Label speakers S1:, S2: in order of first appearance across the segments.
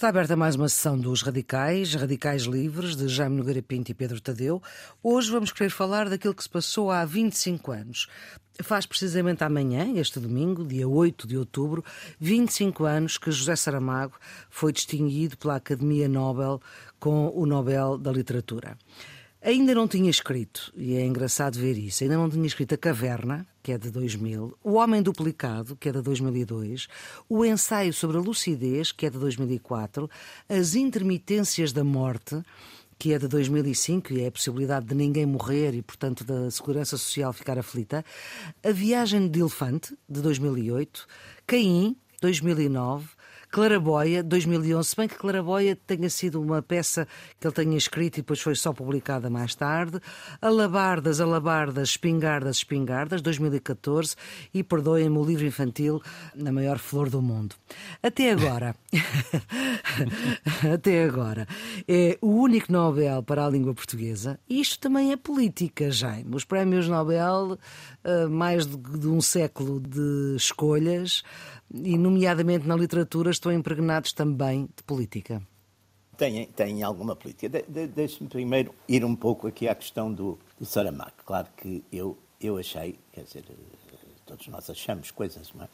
S1: Está aberta mais uma sessão dos Radicais, Radicais Livres, de Jaime Nogueira Pinto e Pedro Tadeu. Hoje vamos querer falar daquilo que se passou há 25 anos. Faz precisamente amanhã, este domingo, dia 8 de outubro, 25 anos que José Saramago foi distinguido pela Academia Nobel com o Nobel da Literatura. Ainda não tinha escrito, e é engraçado ver isso, ainda não tinha escrito A Caverna, que é de 2000, O Homem Duplicado, que é de 2002, o Ensaio sobre a Lucidez, que é de 2004, As Intermitências da Morte, que é de 2005 e é a possibilidade de ninguém morrer e, portanto, da segurança social ficar aflita, A Viagem de Elefante, de 2008, Caim, 2009, Claraboia, 2011, se bem que Claraboia tenha sido uma peça que ele tenha escrito e depois foi só publicada mais tarde. Alabardas, Alabardas, Espingardas, Espingardas, 2014 e perdoem-me o livro infantil Na Maior Flor do Mundo. Até agora, até agora, é o único Nobel para a língua portuguesa. Isto também é política, Jaime. Os prémios Nobel, eh, mais de um século de escolhas, e, nomeadamente na literatura, estão impregnados também de política.
S2: Tem, tem alguma política. De, de, Deixe-me primeiro ir um pouco aqui à questão do, do Saramago. Claro que eu, eu achei, quer dizer, todos nós achamos coisas, não é?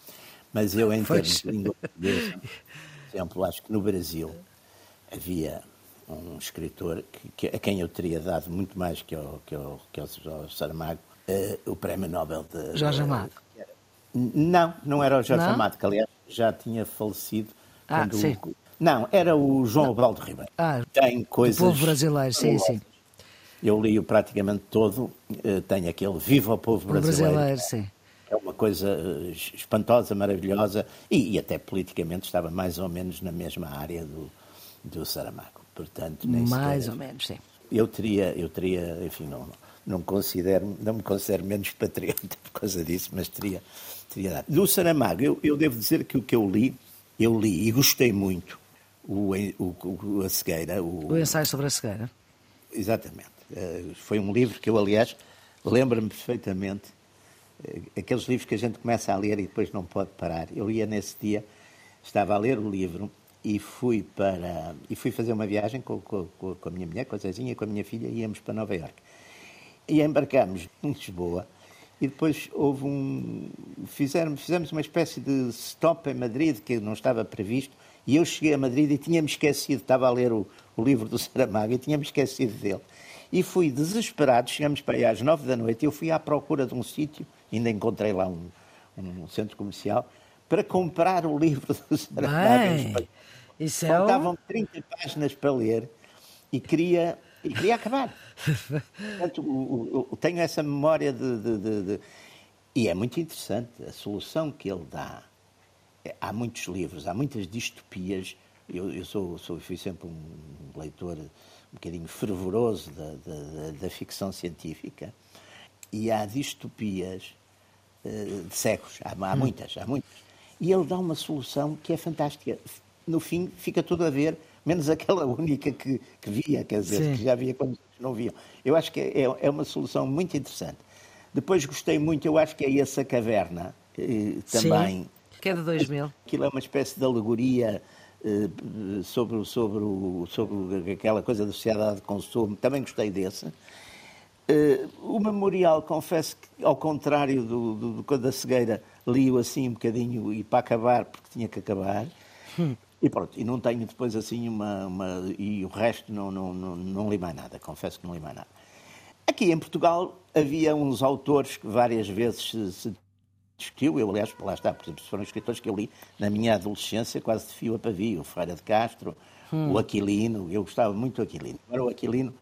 S2: Mas eu, em termos de língua portuguesa, por exemplo, acho que no Brasil havia um escritor que, que, a quem eu teria dado muito mais que ao, que ao, que ao Saramago, uh, o Prémio Nobel de.
S1: Jorge Amado.
S2: Não, não era o Jorge não? Amado, que aliás já tinha falecido.
S1: Ah, quando sim.
S2: O... Não, era o João Abaldo Ribeiro.
S1: Ah,
S2: Tem coisas. O
S1: povo brasileiro, sim, sim.
S2: Eu li-o praticamente todo. Eh, tem aquele Viva o Povo Brasileiro. O brasileiro,
S1: sim.
S2: É uma coisa eh, espantosa, maravilhosa e, e, até politicamente estava mais ou menos na mesma área do, do Saramago. Portanto, nem
S1: mais
S2: sequer...
S1: ou menos, sim.
S2: Eu teria, eu teria, enfim, não, não considero, não me considero menos patriota por causa disso, mas teria, Do Saramago, eu, eu devo dizer que o que eu li, eu li e gostei muito o, o, a cegueira.
S1: O, o ensaio sobre a cegueira.
S2: Exatamente. Uh, foi um livro que eu, aliás, lembro-me perfeitamente uh, aqueles livros que a gente começa a ler e depois não pode parar. Eu ia nesse dia, estava a ler o livro e fui para e fui fazer uma viagem com, com, com a minha mulher, com a Zezinha, com a minha filha, e íamos para Nova Iorque e embarcamos em Lisboa. E depois houve um. Fizemos, fizemos uma espécie de stop em Madrid, que não estava previsto, e eu cheguei a Madrid e tinha-me esquecido, estava a ler o, o livro do Saramago e tinha-me esquecido dele. E fui desesperado, chegamos para aí às nove da noite, eu fui à procura de um sítio, ainda encontrei lá um, um centro comercial, para comprar o livro do Saramago.
S1: Bem, isso é
S2: Faltavam 30 páginas para ler e queria e queria acabar. Portanto, o, o, tenho essa memória de, de, de, de, E é muito interessante a solução que ele dá. É, há muitos livros, há muitas distopias. Eu, eu sou, sou, fui sempre um leitor um bocadinho fervoroso da, da, da ficção científica. E há distopias uh, de séculos. Há, há hum. muitas, há muitas. E ele dá uma solução que é fantástica. No fim, fica tudo a ver menos aquela única que, que via, quer dizer, Sim. que já via quando não viam. Eu acho que é, é uma solução muito interessante. Depois gostei muito, eu acho que é essa caverna eh, também. Sim,
S1: que é de 2000.
S2: Aquilo é uma espécie de alegoria eh, sobre, sobre, o, sobre aquela coisa da sociedade de consumo. Também gostei desse. Uh, o memorial, confesso que, ao contrário do, do, do da cegueira, li-o assim um bocadinho e para acabar, porque tinha que acabar. Hum. E pronto, e não tenho depois assim uma. uma e o resto não, não, não, não li mais nada, confesso que não li mais nada. Aqui em Portugal havia uns autores que várias vezes se, se discutiu, eu aliás, lá está, por exemplo, foram escritores que eu li na minha adolescência, quase de fio a pavio, o Freire de Castro, hum. o Aquilino, eu gostava muito do Aquilino. Agora o Aquilino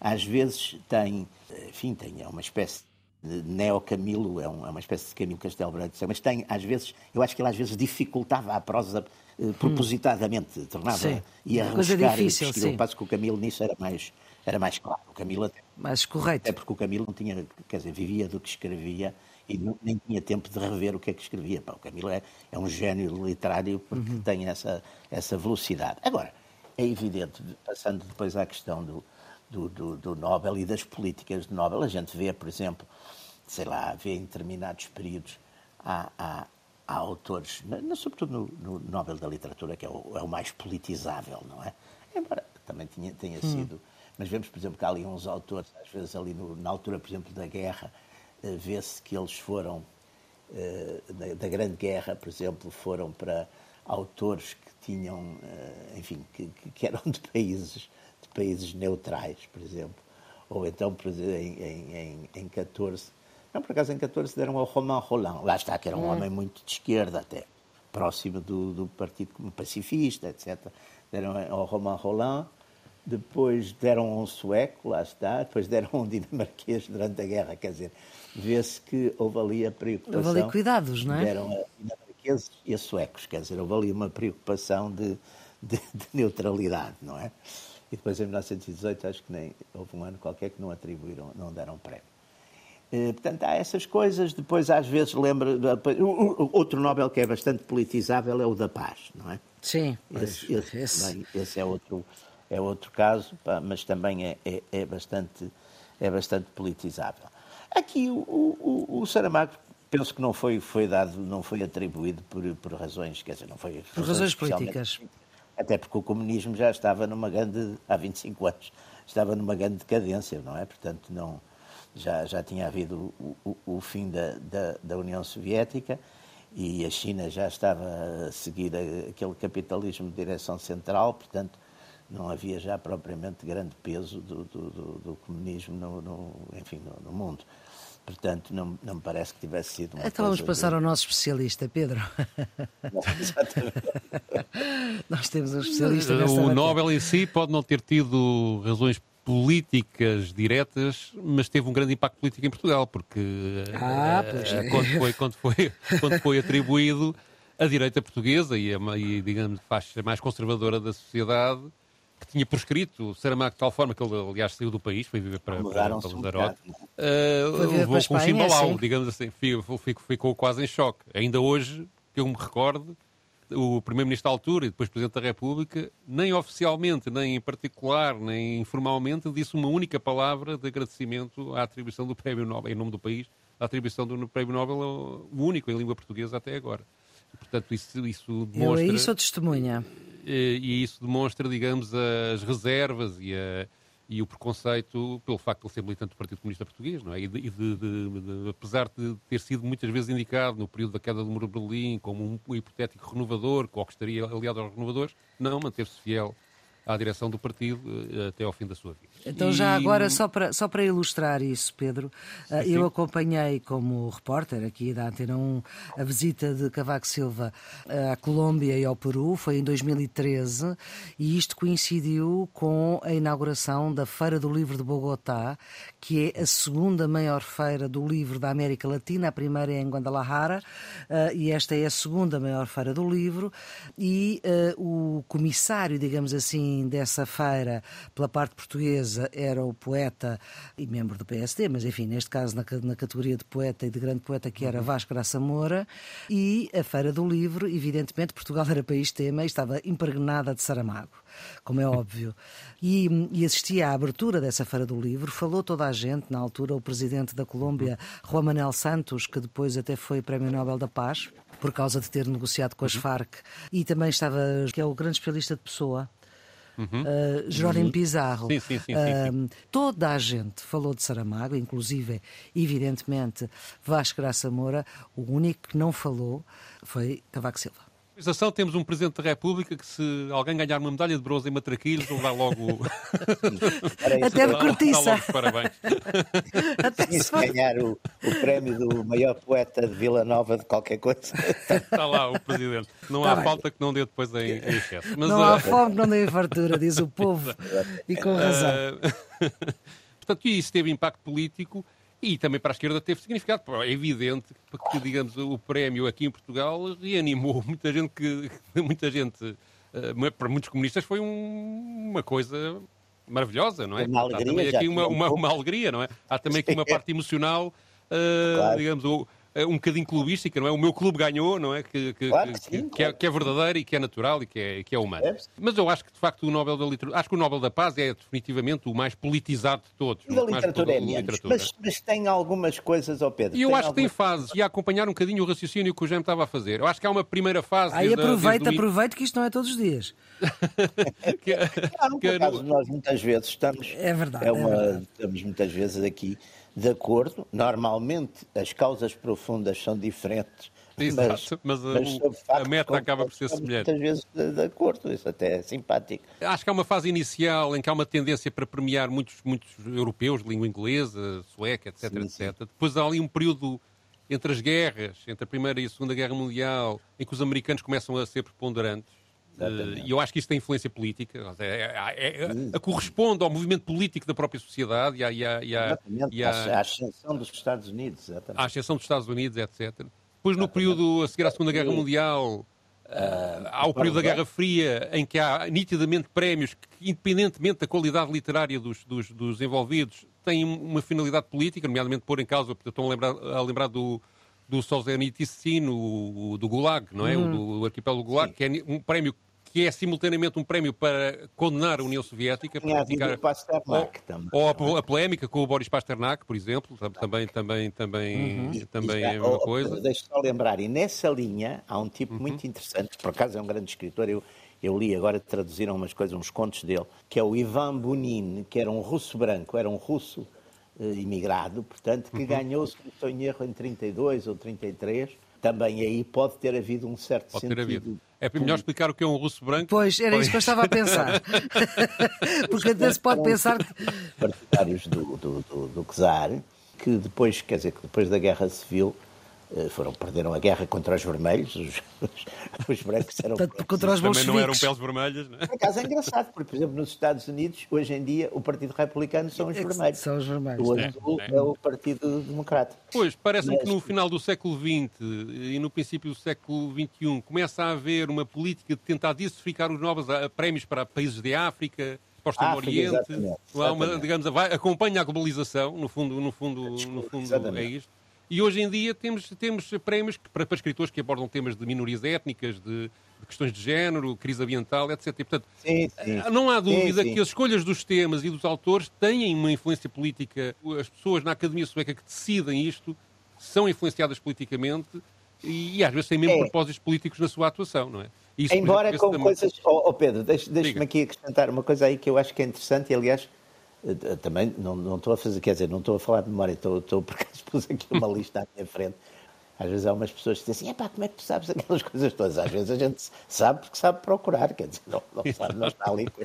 S2: às vezes tem, enfim, tem é uma espécie de neo-Camilo, é, um, é, uma espécie de Camilo Castelo Branco, mas tem às vezes, eu acho que ele às vezes dificultava a prosa eh, propositadamente, hum. tornava sim. ia
S1: coisa difícil, e sim.
S2: passo que o Camilo nisso era mais era mais claro. O Camilo até,
S1: mais correto.
S2: É porque o Camilo não tinha, quer dizer, vivia do que escrevia e não, nem tinha tempo de rever o que é que escrevia. Pá, o Camilo é, é um gênio literário porque uhum. tem essa, essa velocidade. Agora, é evidente, passando depois à questão do, do, do, do Nobel e das políticas de Nobel, a gente vê, por exemplo, sei lá, vê em determinados períodos, há, há há autores, sobretudo no, no, Nobel da Literatura, que é o, é o, mais politizável, não é? Embora também tinha, tenha hum. sido. Mas vemos, por exemplo, que há ali uns autores, às vezes ali no, na altura, por exemplo, da guerra, uh, vê-se que eles foram, uh, da, Grande Guerra, por exemplo, foram para autores que tinham, uh, enfim, que, que, eram de países, países neutrais, por exemplo. Ou então, em, em, em 14, não, por acaso em 14 deram ao Romain Roland, lá está, que era um hum. homem muito de esquerda até, próximo do, do Partido Pacifista, etc. Deram ao Romain Roland, depois deram a um sueco, lá está, depois deram um dinamarquês durante a guerra, quer dizer, vê-se que houve ali a preocupação.
S1: Houve ali cuidados, não é?
S2: Deram a dinamarqueses e a suecos, quer dizer, houve ali uma preocupação de, de, de neutralidade, não é? E depois em 1918 acho que nem houve um ano qualquer que não atribuíram, não deram prémio. Eh, portanto, há essas coisas. Depois, às vezes, lembra. Outro Nobel que é bastante politizável é o da paz, não é?
S1: Sim.
S2: Esse, esse, esse. Também, esse é, outro, é outro caso, mas também é, é, é, bastante, é bastante politizável. Aqui, o, o, o Saramago, penso que não foi, foi dado, não foi atribuído por, por razões, quer dizer, não foi.
S1: Por razões políticas.
S2: Até porque o comunismo já estava numa grande. há 25 anos, estava numa grande decadência, não é? Portanto, não já, já tinha havido o, o, o fim da, da, da, União Soviética e a China já estava a seguir aquele capitalismo de direção central, portanto, não havia já propriamente grande peso do, do, do, do comunismo no, no enfim, no, no, mundo. Portanto, não, não me parece que tivesse sido uma
S1: Então vamos passar
S2: de...
S1: ao nosso especialista, Pedro.
S2: Não, exatamente.
S1: Nós temos um especialista
S3: O Nobel em si pode não ter tido razões políticas diretas, mas teve um grande impacto político em Portugal, porque
S1: ah, uh,
S3: quando, foi, quando, foi, quando foi atribuído a direita portuguesa e, a, e digamos, a faixa mais conservadora da sociedade, tinha prescrito Saramago de tal forma que ele, aliás, saiu do país, foi viver para, para, para Lanzarote, uh, levou com um chimbalau, digamos assim, ficou, ficou quase em choque. Ainda hoje, que eu me recordo, o Primeiro-Ministro da altura e depois Presidente da República, nem oficialmente, nem em particular, nem informalmente, disse uma única palavra de agradecimento à atribuição do Prémio Nobel, em nome do país, à atribuição do Prémio Nobel, o único em língua portuguesa até agora. E, portanto, isso, isso demonstra...
S1: Eu aí sou testemunha.
S3: E, e isso demonstra, digamos, as reservas e a e o preconceito pelo facto de ele ser militante do Partido Comunista Português, não é? E, de, de, de, apesar de ter sido muitas vezes indicado no período da queda do Muro de Berlim como um hipotético renovador, ou que estaria aliado aos renovadores, não, manteve-se fiel à direção do partido eh, até ao fim da sua vida.
S1: Então, e... já agora, só para, só para ilustrar isso, Pedro, eh, sim, eu acompanhei como repórter aqui da Antena 1 a visita de Cavaco Silva eh, à Colômbia e ao Peru, foi em 2013, e isto coincidiu com a inauguração da Feira do Livro de Bogotá, que é a segunda maior feira do livro da América Latina, a primeira é em Guadalajara, e esta é a segunda maior feira do livro, e o comissário, digamos assim, dessa feira, pela parte portuguesa, era o poeta e membro do PSD, mas enfim, neste caso na, na categoria de poeta e de grande poeta, que era uhum. Vasco Graça Moura, e a Feira do Livro, evidentemente, Portugal era país-tema e estava impregnada de Saramago, como é óbvio. E, e assistia à abertura dessa Feira do Livro, falou toda a gente, na altura, o presidente da Colômbia. Juan Manuel Santos, que depois até foi Prémio Nobel da Paz, por causa de ter negociado com as uhum. Farc, e também estava, que é o grande especialista de Pessoa, Uhum. Uh, Jerónimo. Pizarro.
S3: Sim, sim, sim, uh,
S1: toda a gente falou de Saramago, inclusive, evidentemente, Vasco Graça Moura. O único que não falou foi Cavaco Silva
S3: temos um Presidente da República que se alguém ganhar uma medalha de bronze em matraquilhos, ele dá logo...
S1: Até de cortiça.
S3: parabéns.
S2: Até se ganhar o, o prémio do maior poeta de Vila Nova de qualquer coisa.
S3: Está lá o Presidente. Não tá há bem. falta que não dê depois em, em excesso.
S1: Mas, não uh... há fome que não dê fartura, diz o povo. e com razão. Uh...
S3: Portanto, isso teve impacto político e também para a esquerda teve significado. É evidente que, digamos, o prémio aqui em Portugal reanimou muita gente que, muita gente, eh, para muitos comunistas foi um, uma coisa maravilhosa, não é?
S2: Uma alegria,
S3: Há também aqui uma, uma, uma, alegria, não é? Há também aqui uma parte emocional, uh, claro. digamos, o, um bocadinho clubística, não é? O meu clube ganhou, não é? Que, que,
S2: Claro que sim,
S3: que
S2: claro.
S3: é, que é verdadeiro e que é natural e que é, que é humano.
S2: É.
S3: Mas eu acho que, de facto, o Nobel da Literatura... Acho que o Nobel da Paz é definitivamente o mais politizado de todos.
S2: E da
S3: mais
S2: literatura é menos.
S3: literatura.
S2: Mas, mas tem algumas coisas, ó Pedro.
S3: E eu acho que tem
S2: algumas-
S3: fases, e a acompanhar um bocadinho o raciocínio que o Jaime estava a fazer. Eu acho que há uma primeira fase.
S1: Aí
S3: desde
S1: aproveita,
S3: desde
S1: aproveita que isto não é todos os dias.
S3: que-
S2: Não,
S3: que
S2: por acaso, nós muitas vezes estamos.
S1: É verdade,
S2: é uma-
S1: é verdade.
S2: Estamos muitas vezes aqui de acordo. Normalmente as causas profundas são diferentes.
S3: Exato, mas, uh,
S2: sobre
S3: o- a meta acaba por ser semelhante.
S2: Muitas vezes de, de acordo, isso até é simpático.
S3: Acho que há uma fase inicial em que há uma tendência para premiar muitos, muitos europeus de língua inglesa, sueca, etc,
S2: Sim, sim.
S3: etc. Depois há ali um período entre as guerras, entre a Primeira e a Segunda Guerra Mundial, em que os americanos começam a ser preponderantes. Eh, E eu acho que isso tem influência política, seja, é, é- é- corresponde ao movimento político da própria sociedade e à, e à- e e
S2: ascensão dos Estados Unidos, exatamente.
S3: à exceção dos Estados Unidos, etc. Depois, no período a seguir à Segunda Guerra Mundial, ah, há o período da Guerra Fria, em que há nitidamente prémios que, independentemente da qualidade literária dos, dos, dos envolvidos, têm uma finalidade política, nomeadamente pôr em causa, estou a lembrar, a lembrar do, do Solzhenitsyn, o, o do Gulag, não é? O do arquipélago Gulag, que é um prémio que é simultaneamente um prémio para condenar a União Soviética, para
S2: havido
S3: criticar-
S2: o Pasternak também.
S3: ou a, a polémica com o Boris Pasternak, por exemplo, tam- também, também, também, também é a mesma
S2: oh,
S3: coisa.
S2: Deixa só lembrar, e nessa linha há um
S3: Uhum.
S2: tipo muito interessante, que por acaso é um grande escritor, eu, eu li agora, traduziram umas coisas, uns contos dele, que é o Ivan Bunin, que era um russo branco, era um russo imigrado, portanto,
S3: Uhum.
S2: que ganhou, se não estou em erro, em 32 ou 33. Também aí pode ter havido um certo
S3: Pode
S2: sentido.
S3: ter havido. É melhor explicar o que é um russo branco.
S1: Pois, era isso que eu estava a pensar. Porque até se pode pensar que.
S2: partidários do, do, do, do czar, que depois, quer dizer, que depois da Guerra Civil eh, foram, perderam a guerra contra os vermelhos, os, os, os brancos eram...
S1: Portanto, contra os
S3: Também não eram peles vermelhas, não é?
S2: Por acaso é engraçado, porque, por exemplo, nos Estados Unidos, hoje em dia, o Partido Republicano são os
S1: É que
S2: vermelhos.
S1: são os vermelhos,
S2: O
S1: é,
S2: azul
S3: é.
S2: é, o Partido Democrata.
S3: Pois, parece-me que
S2: Mas-
S3: no final do século XX e no princípio do século XXI começa a haver uma política de tentar diversificar os novos ah, prémios para países de África, para o Extremo Oriente.
S2: exatamente,
S3: Há uma,
S2: exatamente.
S3: digamos, vai, acompanha a globalização, no fundo, no fundo, no fundo é
S2: Exatamente.
S3: isto. E hoje em dia temos, temos prémios que, para, para escritores que abordam temas de minorias étnicas, de, de questões de género, crise ambiental, etc. E, portanto,
S2: Sim, sim.
S3: Ah, Não há dúvida
S2: Sim,
S3: que as escolhas dos temas e dos autores têm uma influência política. As pessoas na Academia Sueca que decidem isto são influenciadas politicamente e, às vezes têm mesmo
S2: É.
S3: propósitos políticos na sua atuação, não é? Isso,
S2: Embora
S3: exemplo,
S2: com coisas. Oh, oh, Pedro, deixa- deixa-me aqui acrescentar uma coisa aí que eu acho que é interessante e, aliás, também não, não estou a fazer, quer dizer, não estou a falar de memória, estou, estou por acaso pus aqui uma lista à minha frente. Às vezes há umas pessoas que dizem assim, epá, como é que tu sabes aquelas coisas todas? Às vezes a gente sabe porque sabe procurar, quer dizer, não, não sabe, não está ali com,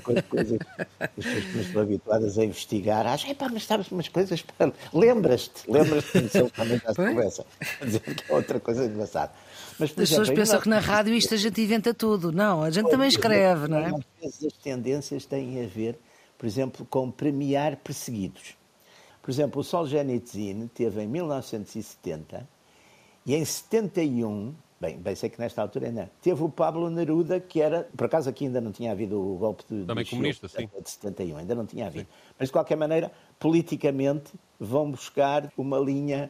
S2: com coisas que as pessoas que não estão habituadas a investigar. Acham, epá, mas sabes umas coisas, pá, lembras-te, lembras-te, se ele também já se conversa. Quer dizer, que é outra coisa engraçada. Mas,
S1: As pessoas
S2: exemplo,
S1: pensam
S2: em
S1: que na rádio isto a gente inventa tudo. Não, a gente também escreve, não é?
S2: Às vezes as tendências têm a ver, por exemplo, com premiar perseguidos. Por exemplo, o Solzhenitsyn teve em 1970 e em 71, bem, bem sei que nesta altura ainda, teve o Pablo Neruda, que era, por acaso aqui ainda não tinha havido o golpe de,
S3: Também
S2: de
S3: comunista, sim.
S2: de 71, ainda não tinha havido. Mas de qualquer maneira, politicamente, vão buscar uma linha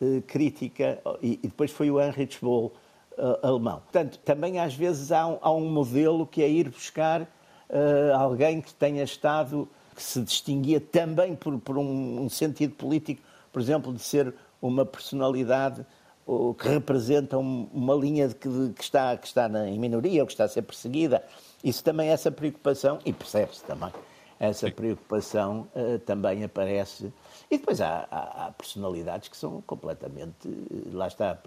S2: eh, crítica e, e depois foi o Heinrich Boll eh, alemão. Portanto, também às vezes há um, há um modelo que é ir buscar eh, alguém que tenha estado, que se distinguia também por, por um, um sentido político, por exemplo, de ser uma personalidade ou que representa um- uma linha de que, de- que está, que está na, em minoria ou que está a ser perseguida. Isso também, essa preocupação, e percebe-se também, essa preocupação eh, também aparece. E depois há, há- há personalidades que são completamente, eh, lá está,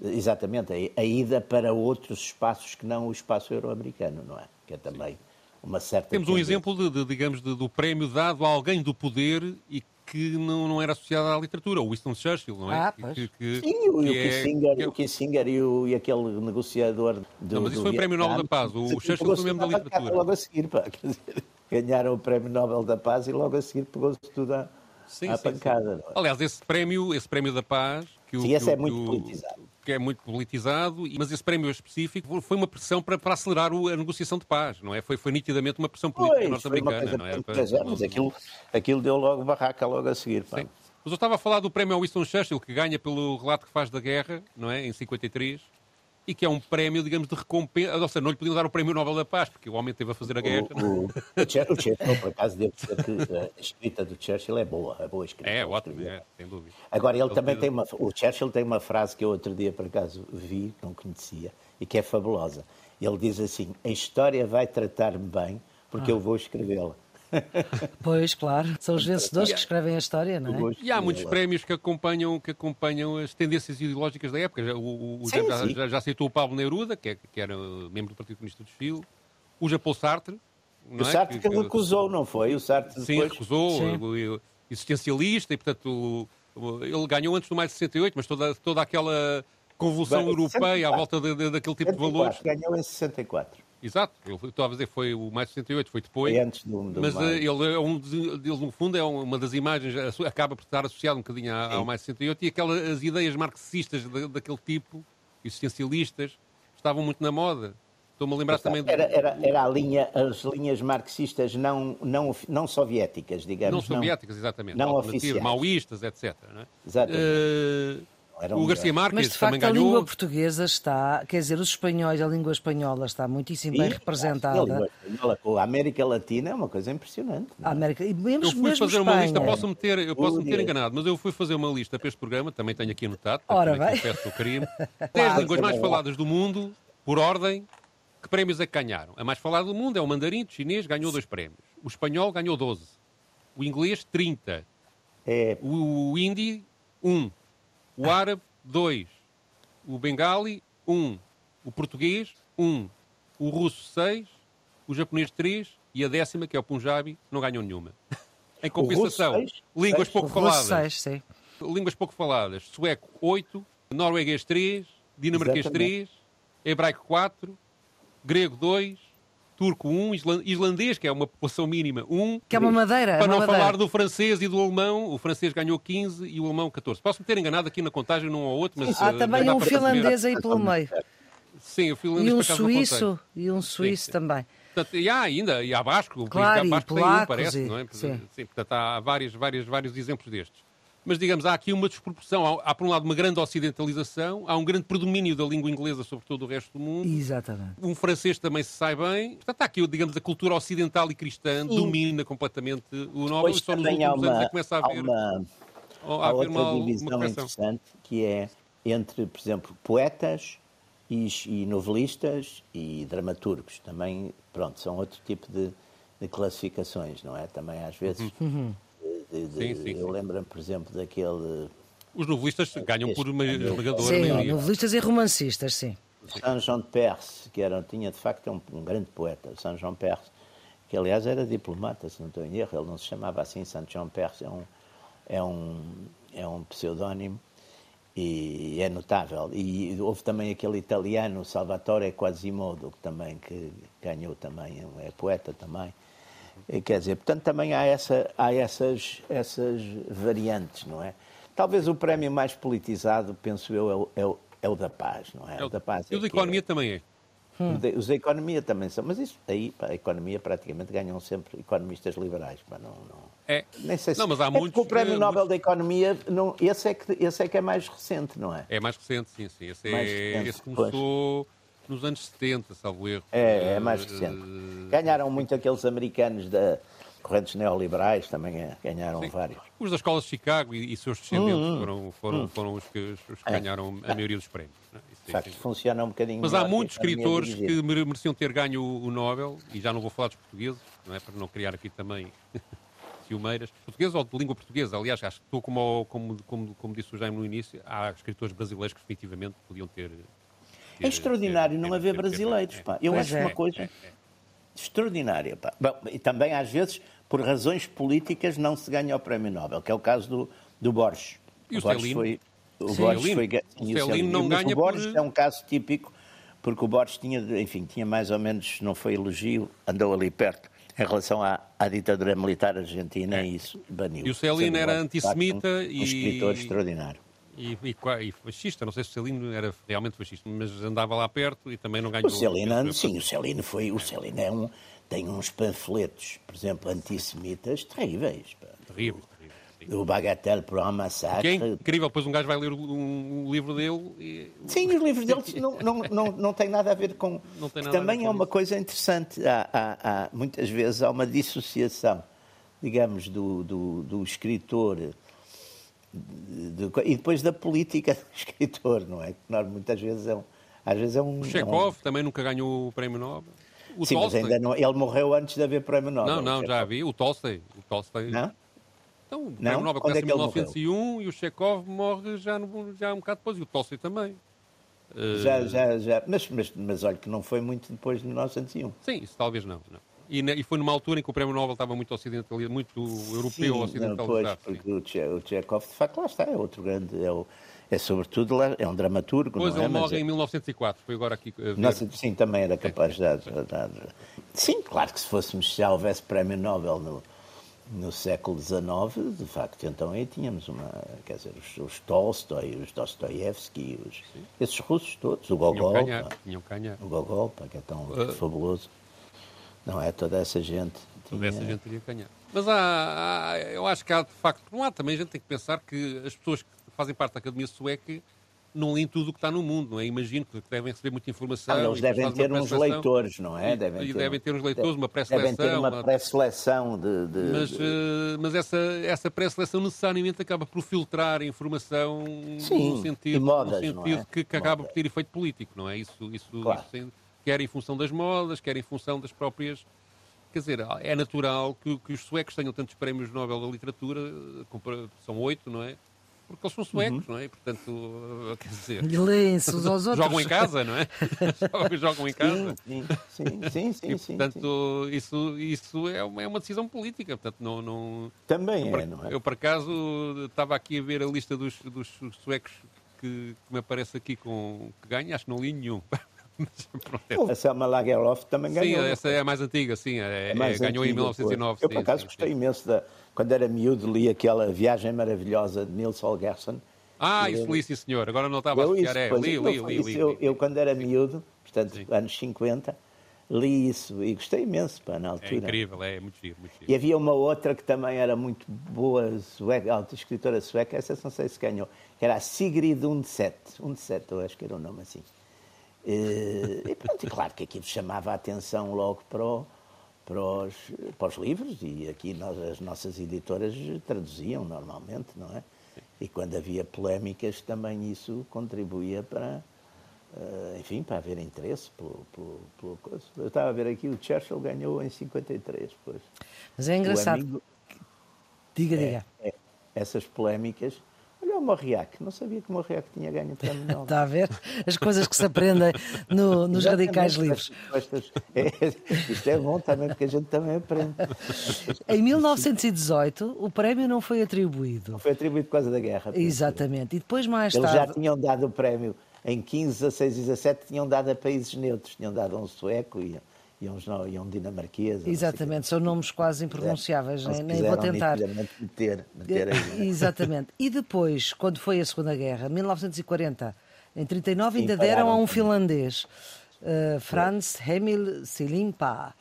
S2: exatamente, a, a ida para outros espaços que não o espaço euro-americano, não é? Que é também uma certa...
S3: Temos um exemplo, de, de, digamos, de- do prémio dado a alguém do poder e que não, não era associado à literatura, o Winston Churchill, não é?
S1: Ah,
S3: Que-
S1: pois.
S3: que- que-
S2: Sim, o, e o
S3: que é-
S2: Kissinger,
S3: que é-
S2: o Kissinger e, o, e aquele negociador do.
S3: Não, mas isso
S2: do
S3: foi o Prémio Nobel da. Paz. O
S2: Sim,
S3: Churchill foi mesmo da literatura.
S2: Logo a seguir, pá. Quer dizer, ganharam o Prémio Nobel da Paz e logo a seguir pegou-se tudo à,
S3: Sim,
S2: à
S3: sim,
S2: pancada.
S3: sim.
S2: é?
S3: Aliás, esse prémio, esse prémio da paz, que o,
S2: Sim, esse
S3: que
S2: é muito
S3: que
S2: politizado.
S3: Que é muito politizado, mas esse prémio específico foi uma pressão para, para acelerar o- a negociação de paz, não é? Foi, foi nitidamente uma pressão política norte-americana, não é?
S2: é, mas aquilo, aquilo deu logo barraca logo a seguir.
S3: Mas eu estava a falar do prémio ao Winston Churchill, que ganha pelo relato que faz da guerra, não é? Em 53 e que é um prémio, digamos, de recompensa. Ou seja, não lhe podiam dar o Prémio Nobel da Paz, porque o homem teve a fazer a guerra.
S2: O, o, o, Churchill, por acaso, devo dizer que a escrita do Churchill é boa, é boa escrita.
S3: É, ótimo, é, sem dúvida.
S2: Agora, ele, ele também tem uma. O Churchill tem uma frase que eu outro dia, por acaso, vi, não conhecia, e que é fabulosa. Ele diz assim: A história vai tratar-me bem, porque ah. eu vou escrevê-la.
S1: Pois, claro. São os vencedores que escrevem a história, não é?
S3: E há muitos prémios que acompanham, que acompanham as tendências ideológicas da época. O, o sim, já, sim. Já, já, aceitou o Pablo Neruda, que, é, que era membro do Partido Comunista do Chile. O Japão Sartre.
S2: o é? Sartre que, que recusou, não foi? O Sartre
S3: Sim, depois... recusou. Sim. Existencialista e, portanto, ele ganhou antes do mais de 68, mas toda, toda aquela convulsão Bem, europeia 64. à volta de, de, daquele tipo 64, de valores.
S2: Ganhou em 64.
S3: Exato, eu estava a dizer, foi o mais 68, foi depois.
S2: Foi antes do, do
S3: Mas uh, ele, é um, ele, no fundo, é uma das imagens, acaba por estar associado um bocadinho ao mais 68, e aquelas as ideias marxistas de, daquele tipo, existencialistas, estavam muito na moda. Estou-me a lembrar também...
S2: Era, era, era a linha, as linhas marxistas não, não, não soviéticas, digamos.
S3: Não soviéticas, exatamente.
S2: Não oficiais.
S3: Maoístas, etc. Não é?
S2: Exatamente. Uh,
S3: o Garcia Marques
S1: Mas de
S3: facto
S1: a língua portuguesa está, quer dizer, os espanhóis, a língua espanhola está muitíssimo bem representada.
S2: A, a América Latina é uma coisa impressionante.
S1: É? A América, e mesmo,
S3: eu fui
S1: mesmo
S3: fazer
S1: Espanha.
S3: uma lista, posso-me ter, eu posso -me ter enganado, mas eu fui fazer uma lista para este programa, também tenho aqui anotado,
S1: Ora bem.
S3: confesso o crime. 10 línguas mais faladas do mundo, por ordem, que prémios é que ganharam? A mais falada do mundo é o mandarim, o chinês, ganhou dois prémios. O espanhol ganhou 12. O inglês, 30.
S2: É...
S3: O hindi, 1. O árabe, 2. O bengali, 1. Um. O português, 1. Um. O russo, 6. O japonês, 3. E a décima, que é o punjabi, não ganhou nenhuma. em compensação, russo, línguas pouco faladas.
S1: Seis, sim.
S3: Línguas pouco faladas. Sueco, 8. Norueguês, 3. Dinamarquês, Exatamente. 3. Hebraico, 4. Grego, 2 turco 1, islandês, que é uma população mínima 1.
S1: Que é uma madeira.
S3: Para
S1: não
S3: madeira. falar do francês e do alemão, o francês ganhou 15 e o alemão 14. Posso me ter enganado aqui na contagem num ou outro, mas...
S1: Há uh, também um finlandês aí pelo meio.
S3: Sim, o finlandês
S1: E um suíço, e um suíço sim, sim. também.
S3: Portanto, e há ainda, e há Basco,
S1: claro,
S3: o
S1: Basco tem um,
S3: parece,
S1: e...
S3: não é? Sim. sim. portanto, há vários, vários, vários exemplos destes mas digamos, há aqui uma desproporção. Há, há, por um lado, uma grande ocidentalização, há um grande predomínio da língua inglesa sobre todo o resto do mundo.
S1: Exatamente.
S3: Um francês também se sai bem. Portanto, há aqui, digamos, a cultura ocidental e cristã Sim. domina completamente o novel, e só nos últimos uma, anos é começa a haver,
S2: uma,
S3: a haver
S2: outra uma, divisão uma interessante, que é entre, por exemplo, poetas e, e, novelistas e dramaturgos. Também, pronto, são outro tipo de, de classificações, não é? Também, às vezes...
S1: Uhum
S2: sim, sim, eu lembro-me, por exemplo, daquele.
S3: Os novelistas ganham por uma esmagadora
S1: Sim, maioria. novelistas e romancistas, sim.
S2: Saint Jean de Perse, que era, tinha de facto um, um grande poeta, Saint Jean Perse, que aliás era diplomata, se não estou em erro, ele não se chamava assim, Saint Jean Perse é um, é um, é um pseudónimo e é notável. E houve também aquele italiano, Salvatore Quasimodo, que também que ganhou também, é poeta também. Quer dizer, portanto, também há, essa, há essas, essas variantes, não é? Talvez o prémio mais politizado, penso eu, é o, é o, é o da paz, não é?
S3: é
S2: o da paz.
S3: E o da economia é. também é.
S2: Hum. Os da economia também são, mas isso aí, pá, a economia praticamente ganham sempre economistas liberais, pá, não, não,
S3: é.
S2: Nem sei se...
S3: Não, mas há
S2: é
S3: muitos...
S2: O Prémio é, Nobel muitos... da Economia, não, esse, é que, esse é que é mais recente, não é?
S3: É mais recente, sim, sim. Esse, é, recente, esse começou... Pois nos anos 70, salvo erro.
S2: É, é mais recente. Ganharam muito aqueles americanos da correntes neoliberais, também é, ganharam Sim. vários.
S3: Os da Escola de Chicago e, e seus descendentes hum, hum. foram, foram, hum. foram os que, os que é. ganharam a maioria dos prémios. Né?
S2: Facto, funciona um bocadinho
S3: Mas há muitos escritores que mereciam ter ganho o, Nobel, e já não vou falar dos portugueses, não é? para não criar aqui também ciumeiras. Portugueses ou de língua portuguesa. Aliás, acho que estou como, como, como, como disse o Jaime no início, há escritores brasileiros que definitivamente podiam ter
S2: é extraordinário não haver brasileiros, pá. Eu acho uma coisa extraordinária, pá. Bom, e também, às vezes, por razões políticas, não se ganha o Prémio Nobel, que é o caso do, do Borges.
S3: E o, o Borges foi...
S2: O Sim, Borges foi...
S3: O Celino não ganha
S2: o Borges
S3: por...
S2: é um caso típico, porque o Borges tinha, enfim, tinha mais ou menos, não foi elogio, andou ali perto em relação à, à ditadura militar argentina é. e isso baniu.
S3: E o Celino era antissemita um,
S2: e... Um escritor extraordinário.
S3: E, e, e, fascista, não sei se o Celino era realmente fascista, mas andava lá perto e também não ganhou.
S2: O Celino, sim, o Celino foi, o Celino é um, tem uns panfletos, por exemplo, antissemitas terríveis.
S3: Terríveis, terríveis.
S2: O Bagatelle para um
S3: Que é
S2: massacre.
S3: incrível, depois um gajo vai ler o- um, livro dele e
S2: Sim, os livros deles não, não, não, não têm nada a ver com.
S3: Não tem nada a
S2: também
S3: ver
S2: é
S3: com
S2: uma
S3: isso.
S2: coisa interessante. Há, há- há- muitas vezes há uma dissociação, digamos, do, do, do escritor de- e depois da política do escritor, não é? Que nós, muitas vezes é um. Às vezes é um.
S3: o
S2: é um-
S3: Chekhov também nunca ganhou o prémio Nobel. O
S2: Sim, mas
S3: Tolstói.
S2: ainda não, ele morreu antes de haver prémio Nobel.
S3: Não, não, já vi. O Tolstói. O Tolstói.
S2: Não?
S3: Então, o
S2: Não?
S3: prémio Nobel
S2: Onde
S3: começa
S2: é
S3: em
S2: que ele
S3: 1901 e o Chekhov morre já, no, já um bocado depois. E o Tolstói também. Eh,
S2: Já, já, já. Mas, mas, mas olha que não foi muito depois de 1901.
S3: Sim, isso talvez não. não. E, e foi numa altura em que o prémio Nobel estava muito ocidentalizado, muito europeu
S2: Sim,
S3: ocidentalizado.
S2: pois, porque o, Che, o Chekhov, de facto, lá está, é outro grande, é, o, é sobretudo, lá, é um dramaturgo, não é?
S3: ele
S2: Mas
S3: morre
S2: é-
S3: em 1904, foi agora aqui ver.
S2: Nossa, sim, também era capaz de dar, de dar- Sim, claro que se fôssemos, se já houvesse prémio Nobel no, no século XIX, de facto, então aí tínhamos uma, quer dizer, os, os Tolstói, os Dostoiévski, os, esses russos todos, o Gogol,
S3: tinham que ganhar.
S2: o Gogol, que é tão
S3: Uh.
S2: fabuloso. Não é? Toda essa gente.
S3: Toda essa gente teria que ganhar. Mas há, há- eu acho que há, de facto, por um lado também a gente tem que pensar que as pessoas que fazem parte da Academia Sueca não leem tudo o que está no mundo, não é? Imagino que devem receber muita informação.
S2: Ah, eles devem ter uns
S3: pré-seleção.
S2: leitores, não é?
S3: E- e devem ter uns leitores, uma
S2: Devem ter
S3: pré-seleção,
S2: uma pré-seleção de. de-
S3: Mas, eh, mas essa, essa pré-seleção necessariamente acaba por filtrar a informação
S2: Sim,
S3: no sentido,
S2: modas,
S3: no sentido
S2: é?
S3: que, que acaba por ter efeito político, não é? Isso, isso,
S2: Claro.
S3: isso quer em função das modas, quer em função das próprias. Quer dizer, é natural que, que os suecos tenham tantos prémios Nobel da literatura, eh, são oito, não é? Porque eles são suecos,
S2: Uhum.
S3: não é? Portanto, eh, quer dizer,
S1: E leem-se uns aos outros.
S3: jogam em casa, não é? Jogam- jogam em casa.
S2: Sim, sim, sim, sim,
S3: E,
S2: sim,
S3: portanto, isso, isso é, uma, é uma decisão política. Portanto, não, não,
S2: sim. Também
S3: por-
S2: é, não é?
S3: Eu, por acaso, estava aqui a ver a lista dos, dos suecos que, que me aparece aqui com que ganha, acho que não li nenhum. Pronto, é-
S2: A Selma Lagerlof também
S3: Sim,
S2: ganhou.
S3: essa é a mais antiga, sim. É,
S2: É mais
S3: é- ganhou em
S2: antiga,
S3: 1909.
S2: pois. Eu,
S3: sim,
S2: por acaso,
S3: sim,
S2: gostei
S3: sim.
S2: imenso da. Quando era miúdo, li aquela Viagem Maravilhosa de Nils Holgersson.
S3: Ah,
S2: Eu-
S3: isso li, sim, senhor. Agora não estava a
S2: Eu, isso,
S3: associar. É, li,
S2: eu-
S3: li,
S2: eu-
S3: li, li,
S2: eu, eu, quando era miúdo, portanto,
S3: Sim.
S2: anos 50, li isso e gostei imenso, pá, na
S3: É
S2: altura.
S3: incrível, é muito giro, muito giro.
S2: E havia uma outra que também era muito boa, sueca, escritora sueca, essa não sei se ganhou, que era a Sigrid Undset. Undset, eu acho que era o nome assim. Eh, E, pronto, e claro que aquilo chamava a atenção logo para, o- para, os, para os livros, e aqui nós, as nossas editoras traduziam normalmente, não é? E quando havia polémicas, também isso contribuía para, eh, enfim, para haver interesse pelo, pelo, pelo coisa. Eu estava a ver aqui, o Churchill ganhou em 53, pois.
S1: Mas é engraçado.
S2: amigo-
S1: Diga, diga.
S2: é, essas polémicas. Morriac, não sabia que o Morriac tinha ganho o prémio Nobel.
S1: Está a ver? As coisas que se aprendem no- nos
S2: Exatamente,
S1: radicais livres.
S2: estas- é, isto é bom também, porque a gente também aprende.
S1: Em 1918, o prémio não foi atribuído.
S2: Foi atribuído por causa da guerra.
S1: Exatamente. E depois, mais
S2: Eles já
S1: tarde.
S2: tinham dado o prémio em 15, 16 e 17, tinham dado a países neutros. Tinham dado a um sueco e, e, uns, não, e a um dinamarquês.
S1: Exatamente, são nomes quase impronunciáveis,
S2: Não se
S1: nem, nem vou tentar.
S2: Meter, meter aí.
S1: Exatamente. E depois, quando foi a Segunda Guerra, 1940, em 39,
S2: Sim,
S1: ainda deram a um finlandês, eh, Franz Hemil Silimpa.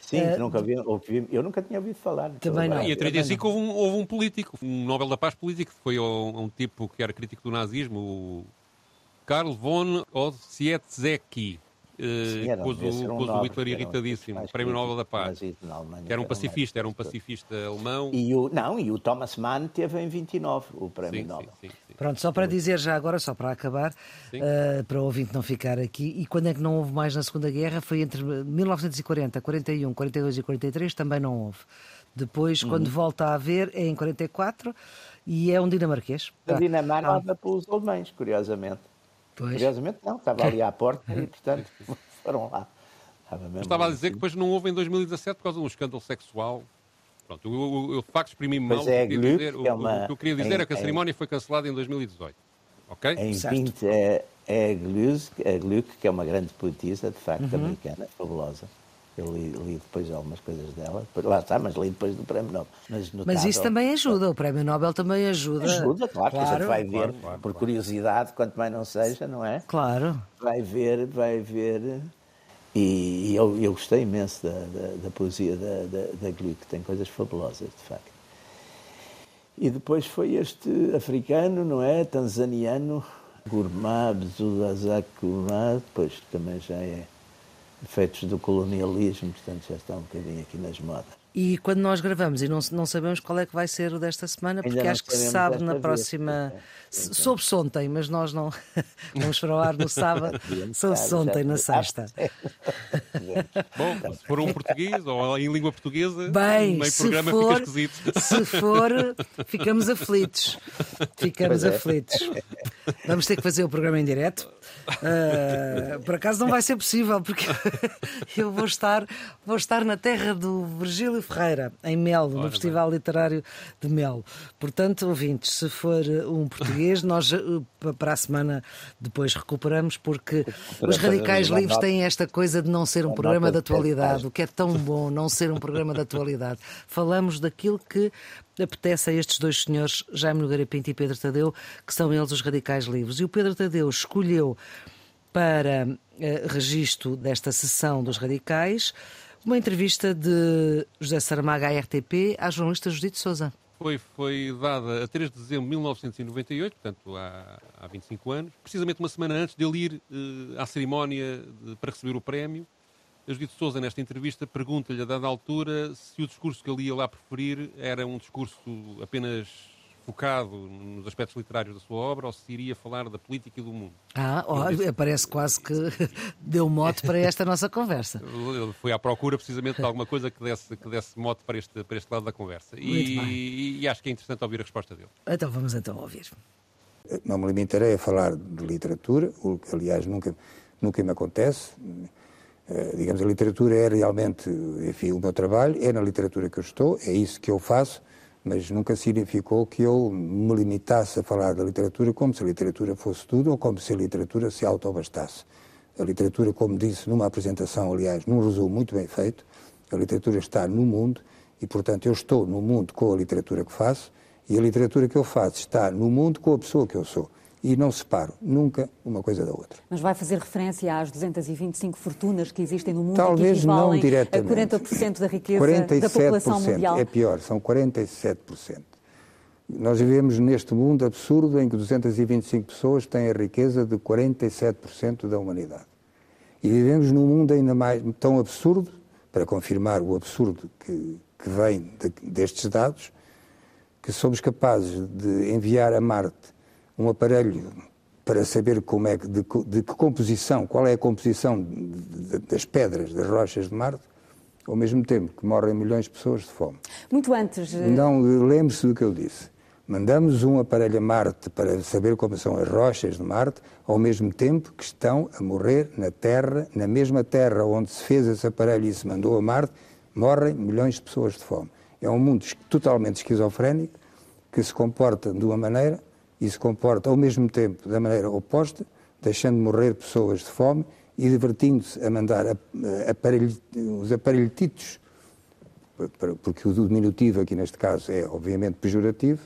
S2: Sim, que nunca vi, ouvi, eu nunca tinha ouvido falar.
S1: Também não.
S3: E em
S1: também
S3: 35 houve um, houve um político, um Nobel da Paz político, que foi a um, um tipo que era crítico do nazismo, o Karl von Ossietzky.
S2: Sim,
S3: Uh,
S2: era-
S3: pôs
S2: devia ser
S3: o,
S2: um
S3: pôs o Hitler
S2: um
S3: irritadíssimo,
S2: mais
S3: Prémio Nobel da Paz.
S2: Alemanha,
S3: Que era um
S2: um
S3: pacifista, era um pacifista alemão.
S2: E o, não, e o Thomas Mann teve em 29 o prémio
S3: Sim,
S2: Nobel.
S3: sim, sim, sim.
S1: Pronto, só para dizer já agora, só para acabar, eh, para o ouvinte não ficar aqui, e quando é que não houve mais na Segunda Guerra? Foi entre 1940, 41, 42 e 43, também não houve. Depois,
S2: Uhum.
S1: quando volta a haver, é em 44 e é um dinamarquês.
S2: A
S1: Ah,
S2: Dinamarca
S1: ah,
S2: estava pelos alemães, curiosamente.
S1: Pois.
S2: Curiosamente não, estava ali à porta e, portanto, foram lá. Estava,
S3: estava a dizer que
S2: sim.
S3: depois não houve em 2017 por causa de um escândalo sexual. Pronto, eu, eu, eu de facto exprimi-me
S2: Pois
S3: mal.
S2: é,
S3: o, que queria dizer,
S2: que é uma-
S3: o que eu queria dizer
S2: em-
S3: é que a
S2: em-
S3: cerimónia foi cancelada em 2018. Ok?
S2: Em
S1: Certo.
S2: 20 é, é a Gluck, a Gluck, que é uma grande poetisa, de facto,
S1: Uhum.
S2: americana, fabulosa. Eu li, li depois algumas coisas dela. Lá está, mas li depois do prémio Nobel. Mas,
S1: Mas
S2: notável-
S1: isso também ajuda, o Prémio Nobel também ajuda.
S2: Ajuda, claro, que a gente vai ver,
S3: claro, claro,
S2: por
S3: claro.
S2: curiosidade, quanto mais não seja, não é?
S1: Claro.
S2: Vai ver, vai ver. E, e eu, eu gostei imenso da, da, da poesia da, da, da Gluck, tem coisas fabulosas, de facto. E depois foi este africano, não é? Tanzaniano, Gurmab, Zudazak Gurmab, depois também já é efeitos do colonialismo, portanto já está um bocadinho aqui nas modas.
S1: E quando nós gravamos e não, não sabemos qual é que vai ser o desta semana, porque acho que se sabe na próxima. Soube-se ontem, mas nós não vamos para o ar no sábado. Soube-se ontem na sexta.
S3: Bom, se for um português ou em língua portuguesa,
S1: Bem, meio programa for, fica esquisito. Se for, ficamos aflitos. Ficamos é. aflitos. Vamos ter que fazer o programa em direto. Uh, por acaso não vai ser possível, porque eu vou estar, vou estar na terra do Virgílio Ferreira, em Melo, no Festival bem. Literário de Melo. Portanto, ouvintes, se for um português, nós eh, para a semana depois recuperamos, porque os radicais livres têm esta coisa de não ser um programa de atualidade, o que é tão bom não ser um programa de atualidade. Falamos daquilo que apetece a estes dois senhores, Jaime Nogueira Pinto e Pedro Tadeu, que são eles os radicais livres. E o Pedro Tadeu escolheu para uh, registro desta sessão dos radicais uma entrevista de José Saramago à RTP à jornalista Judite Souza.
S3: Foi, foi dada a 3 de dezembro de 1998, portanto há, há 25 anos, precisamente uma semana antes dele ir uh, à cerimónia de, para receber o prémio a Judite Souza, nesta entrevista, pergunta-lhe, a dada altura, se o discurso que ele ia lá preferir era um discurso apenas focado nos aspectos literários da sua obra ou se iria falar da política e do mundo.
S1: Ah, oh, parece quase que deu mote para esta nossa conversa.
S3: Ele foi à procura precisamente de alguma coisa que desse, que desse mote para este, para este lado da conversa. E, e, acho que é interessante ouvir a resposta dele.
S1: Então vamos então ouvir.
S4: Não me limitarei a falar de literatura, o que aliás nunca, nunca me acontece. Eh, digamos, a literatura é realmente, enfim, o meu trabalho, é na literatura que eu estou, é isso que eu faço, mas nunca significou que eu me limitasse a falar da literatura como se a literatura fosse tudo ou como se a literatura se autobastasse. A literatura, como disse numa apresentação, aliás, num resumo muito bem feito, a literatura está no mundo e, portanto, eu estou no mundo com a literatura que faço e a literatura que eu faço está no mundo com a pessoa que eu sou e não separo nunca uma coisa da outra.
S5: Mas vai fazer referência às 225 fortunas que existem no mundo
S4: Talvez
S5: que
S4: não diretamente.
S5: a 40% da riqueza 47%, da população mundial?
S4: É pior, são 47%. Nós vivemos neste mundo absurdo em que 225 pessoas têm a riqueza de 47% da humanidade. E vivemos num mundo ainda mais tão absurdo, para confirmar o absurdo que, que vem de, destes dados, que somos capazes de enviar a Marte um aparelho para saber como é de, de que composição, qual é a composição de, de, das pedras, das rochas de Marte, ao mesmo tempo que morrem milhões de pessoas de fome.
S5: Muito antes. Eh,
S4: Não, lembre-se do que eu disse. Mandamos um aparelho a Marte para saber como são as rochas de Marte, ao mesmo tempo que estão a morrer na Terra, na mesma Terra onde se fez esse aparelho e se mandou a Marte, morrem milhões de pessoas de fome. É um mundo totalmente esquizofrénico que se comporta de uma maneira e se comporta ao mesmo tempo da maneira oposta, deixando morrer pessoas de fome e divertindo-se a mandar aparelho, os aparelhetitos, porque o diminutivo aqui neste caso é obviamente pejorativo,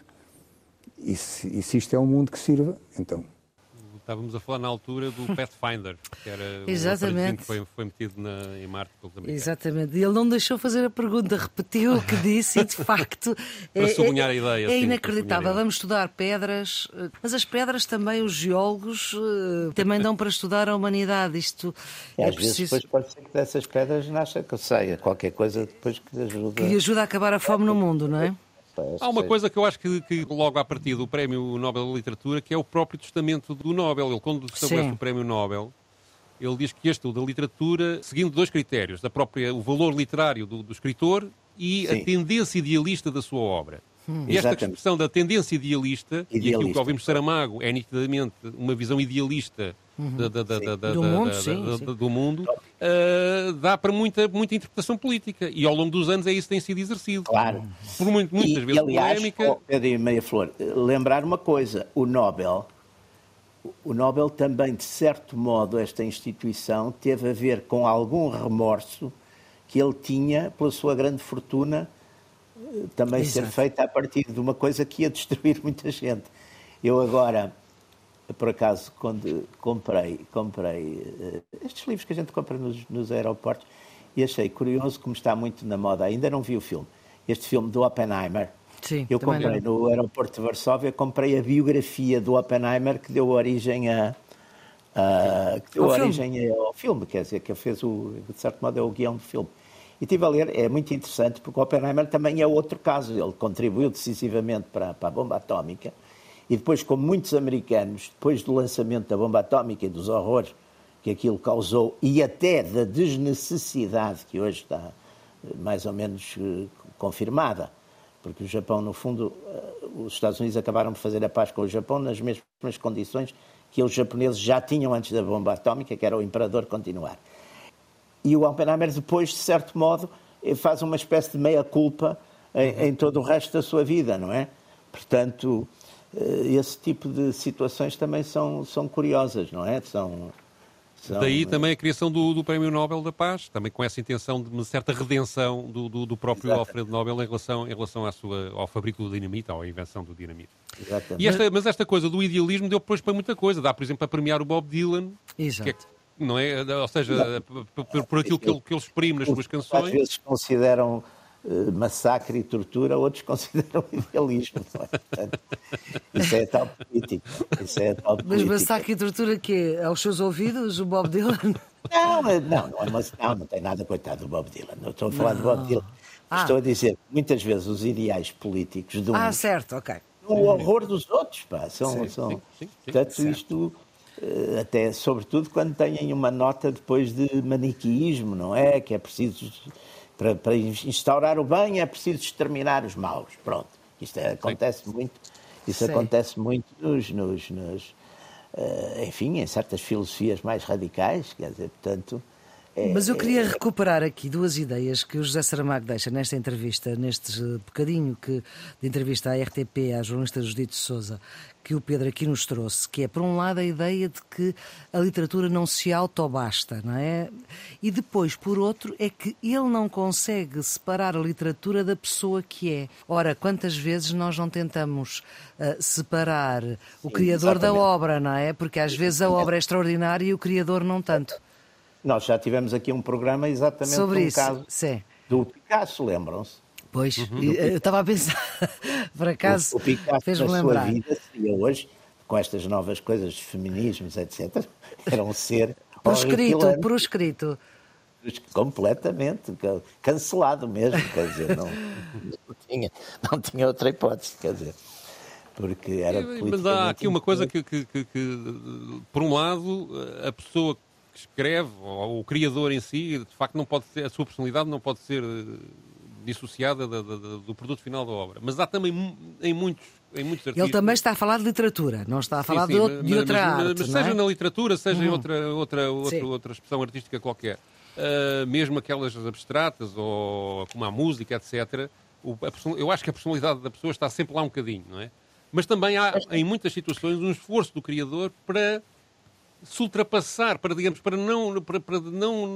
S4: e se, e se isto é um mundo que sirva, então
S3: Estávamos a falar na altura do Pathfinder, que era
S1: Exatamente.
S3: que foi, foi metido na, em Marte pelos americanos.
S1: Exatamente. E ele não deixou fazer a pergunta, repetiu o que disse e, de facto...
S3: para é, sublinhar a ideia.
S1: É sim, inacreditável. Vamos estudar pedras, eh, mas as pedras também, os geólogos, eh, também dão para estudar a humanidade. Isto
S2: é às preciso... vezes depois pode ser que dessas pedras nasça que saia qualquer coisa depois que ajuda...
S1: Que ajuda a acabar a fome no mundo, não é?
S3: Há uma coisa que eu acho que, que, logo a partir do Prémio Nobel da Literatura, que é o próprio testamento do Nobel. Ele, quando estabelece Sim. o Prémio Nobel, ele diz que este, o da literatura, seguindo dois critérios, da própria, o valor literário do, do escritor e Sim. a tendência idealista da sua obra. Hum. E esta Exatamente. expressão da tendência idealista, idealista, e aquilo que ouvimos Saramago é nitidamente uma visão idealista
S1: do mundo, sim,
S3: do mundo uh, dá para muita, muita interpretação política. E ao longo dos anos é isso que tem sido exercido.
S2: Claro.
S3: Por muito, muitas
S2: e,
S3: vezes
S2: aliás,
S3: polémica.
S2: Pedro e Meia Flor, lembrar uma coisa: o Nobel. O Nobel também, de certo modo, esta instituição teve a ver com algum remorso que ele tinha pela sua grande fortuna eh, também Exato. ser feita a partir de uma coisa que ia destruir muita gente. Eu agora, por acaso, quando comprei, comprei uh, estes livros que a gente compra nos, nos, aeroportos e achei curioso como está muito na moda, ainda não vi o filme, este filme do Oppenheimer,
S1: Sim,
S2: Eu comprei
S1: não.
S2: no aeroporto de Varsóvia, comprei a biografia do Oppenheimer que deu origem a, a- que deu
S1: Ao filme.
S2: origem ao filme, quer dizer, que fez o, de certo modo é o guião do filme. E estive a ler, é muito interessante, porque o Oppenheimer também é outro caso. Ele contribuiu decisivamente para, para a bomba atómica e depois, como muitos americanos, depois do lançamento da bomba atómica e dos horrores que aquilo causou e até da desnecessidade que hoje está eh, mais ou menos eh, confirmada, porque o Japão, no fundo, eh, os Estados Unidos acabaram por fazer a paz com o Japão nas mesmas condições que os japoneses já tinham antes da bomba atómica, que era o imperador continuar. E o Oppenheimer, depois, de certo modo, faz uma espécie de meia-culpa em, em todo o resto da sua vida, não é? Portanto, esse tipo de situações também são, são curiosas, não é? São, são-
S3: Daí também a criação do, do Prémio Nobel da Paz, também com essa intenção de uma certa redenção do, do, do próprio
S2: Exato.
S3: Alfredo Nobel em relação, em relação à sua, ao fabrico do dinamite, ou à invenção do dinamite.
S2: Exatamente.
S3: E esta, mas esta coisa do idealismo deu depois para muita coisa. Dá, por exemplo, a premiar o Bob Dylan,
S1: Exato.
S3: que é, não é? Ou seja, por, por- aquilo que ele, que ele exprime nas suas
S2: Às
S3: canções.
S2: vezes consideram eh, massacre e tortura, outros consideram idealismo. Não é? Portanto, isso é a tal política. Isso é a tal
S1: Mas
S2: política.
S1: massacre e tortura que é? Aos seus ouvidos, o Bob Dylan?
S2: Não, não, não, é não, não tem nada, coitado do Bob Dylan. Não estou a falar do Bob Dylan.
S1: Ah.
S2: Estou a dizer que muitas vezes os ideais políticos de um
S1: Ah, certo, ok.
S2: o horror dos outros, pá. São, são...
S3: sim, sim, sim.
S2: Portanto, isto, eh, até sobretudo quando têm uma nota depois de maniqueísmo, não é? Que é preciso, para, para instaurar o bem, é preciso exterminar os maus. Pronto. Isto é- acontece muito. Isso
S1: Sim.
S2: acontece muito nos, nos, nos, eh, enfim, em certas filosofias mais radicais, quer dizer, portanto. É-
S1: Mas eu queria recuperar aqui duas ideias que o José Saramago deixa nesta entrevista, neste eh, bocadinho que, de entrevista à RTP, à jornalista Judite Souza, que o Pedro aqui nos trouxe, que é, por um lado, a ideia de que a literatura não se autobasta, não é? E depois, por outro, é que ele não consegue separar a literatura da pessoa que é. Ora, quantas vezes nós não tentamos eh, separar o criador da
S2: exatamente.
S1: obra, não é? Porque às vezes a obra é extraordinária e o criador não tanto.
S2: Nós já tivemos aqui um programa exatamente
S1: Sobre
S2: num
S1: isso,
S2: caso
S1: sim.
S2: do Picasso, lembram-se?
S1: Pois, e, eh, eu estava a pensar, por acaso,
S2: o, o Picasso
S1: fez-me
S2: na sua
S1: lembrar.
S2: vida seria hoje, com estas novas coisas de feminismos, etc., era um ser
S1: Proscrito, proscrito.
S2: completamente ca- cancelado mesmo, quer dizer, não, não, tinha, não tinha outra hipótese, quer dizer, porque era
S3: Mas há aqui uma coisa que, que- que- que, por um lado, a pessoa que escreve, ou o criador em si, de facto, não pode ter, a sua personalidade não pode ser eh, dissociada da- da- do produto final da obra. Mas há também em muitos, em muitos artistas.
S1: Ele também está a falar de literatura, não está a falar
S3: Sim,
S1: de,
S3: sim,
S1: de
S3: mas-
S1: outra
S3: mas-
S1: arte.
S3: mas
S1: não é?
S3: seja na literatura, seja em outra, outra,
S1: Sim.
S3: outra, outra expressão artística qualquer, Ah, mesmo aquelas abstratas ou como a música, etc. o- a eu acho que a personalidade da pessoa está sempre lá um bocadinho, não é? Mas também há, em muitas situações, um esforço do criador para se ultrapassar, para, digamos, para não, para, para não,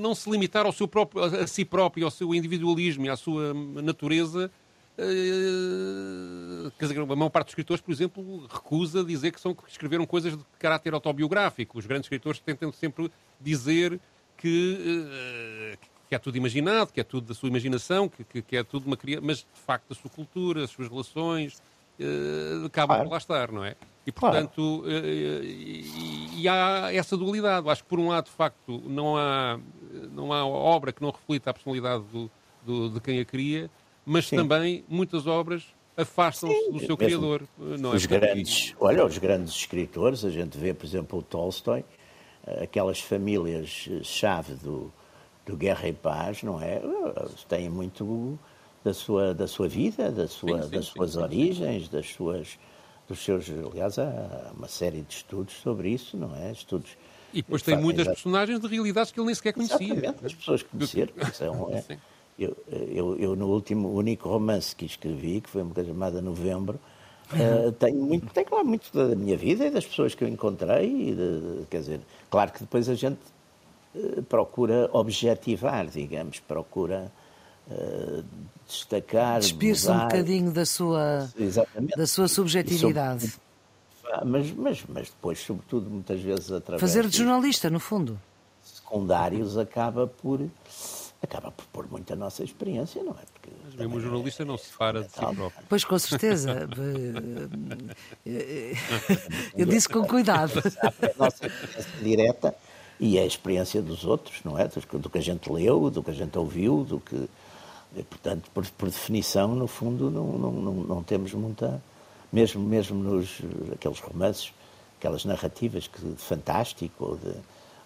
S3: não se limitar ao seu próprio, a si próprio, ao seu individualismo e à sua natureza. eh, Quer dizer, a maior parte dos escritores, por exemplo, recusa dizer que, são, que escreveram coisas de caráter autobiográfico. Os grandes escritores tentam sempre dizer que, eh, que é tudo imaginado, que é tudo da sua imaginação, que, que, é tudo uma criação, mas de facto a sua cultura, as suas relações, eh, acabam
S2: Claro.
S3: por lá estar, não é? E
S2: Claro.
S3: portanto, eh, e, e há essa dualidade. Acho que por um lado, de facto, não há, não há obra que não reflita a personalidade do, do- de quem a cria, mas
S2: Sim.
S3: também muitas obras afastam-se do seu
S2: mesmo
S3: criador. Não é?
S2: os
S3: Portanto,
S2: grandes, olha, os grandes escritores, a gente vê, por exemplo, o Tolstói, eh, aquelas famílias eh, chave do, do Guerra e Paz, não é? Eh, Têm muito da sua, da sua vida, da sua,
S3: Sim, sim,
S2: das suas
S3: sim,
S2: origens, das suas, dos seus, aliás, há uma série de estudos sobre isso, não é? Estudos
S3: E depois tem muitas personagens de realidades que ele nem sequer conhecia.
S2: Exatamente, as pessoas conheceram. isso é é- eu, eu, eu, no último, único romance que escrevi, que foi uma coisa chamada Novembro, eh, tenho, muito, tenho lá muito da minha vida e das pessoas que eu encontrei. De- quer dizer, claro que depois a gente eh, procura objetivar, digamos, procura eh, destacar.
S1: Despir-se um bocadinho da sua,
S2: Exatamente.
S1: da sua subjetividade.
S2: Ah, Mas, mas, mas depois, sobretudo, muitas vezes através
S1: Fazer de jornalista, no fundo.
S2: secundários acaba por acaba por pôr muito a nossa experiência, não é?
S3: Porque Mas mesmo o jornalista é, não se separa de si próprio.
S1: Pois, com certeza. Eu disse com cuidado.
S2: A nossa experiência direta e a experiência dos outros, não é? Do que a gente leu, do que a gente ouviu, do que. E, portanto, por, por, definição, no fundo, não, não, não, não, temos muita. Mesmo, mesmo nos aqueles romances, aquelas narrativas que, de fantástico ou de,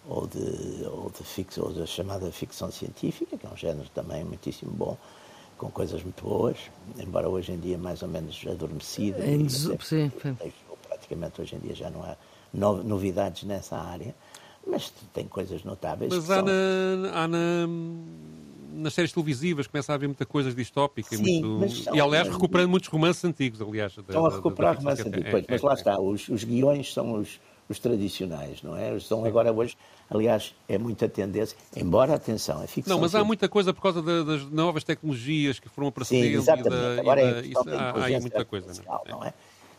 S2: ou de, ou de, fix, ou da chamada ficção científica, que é um género também muitíssimo bom, com coisas muito boas, embora hoje em dia mais ou menos adormecido.
S1: Em, sim, sim.
S2: Praticamente hoje em dia já não há novidades nessa área, mas tem coisas notáveis.
S3: Mas há, são... na, há na, nas séries televisivas começa a haver muita coisa distópica
S2: Sim,
S3: e, muito, e aliás recuperando muitos romances antigos, aliás.
S2: Estão a recuperar romances antigos, é, mas é, lá é, está, os, os guiões são os, os tradicionais, não é? São agora hoje, aliás, é muita tendência, embora, atenção, a ficção...
S3: Não, mas há muita coisa por causa das novas tecnologias que foram aparecendo. Sim,
S2: exatamente.
S3: Da,
S2: agora
S3: da,
S2: é
S3: isso, há, há muita coisa,
S2: não é? Não é?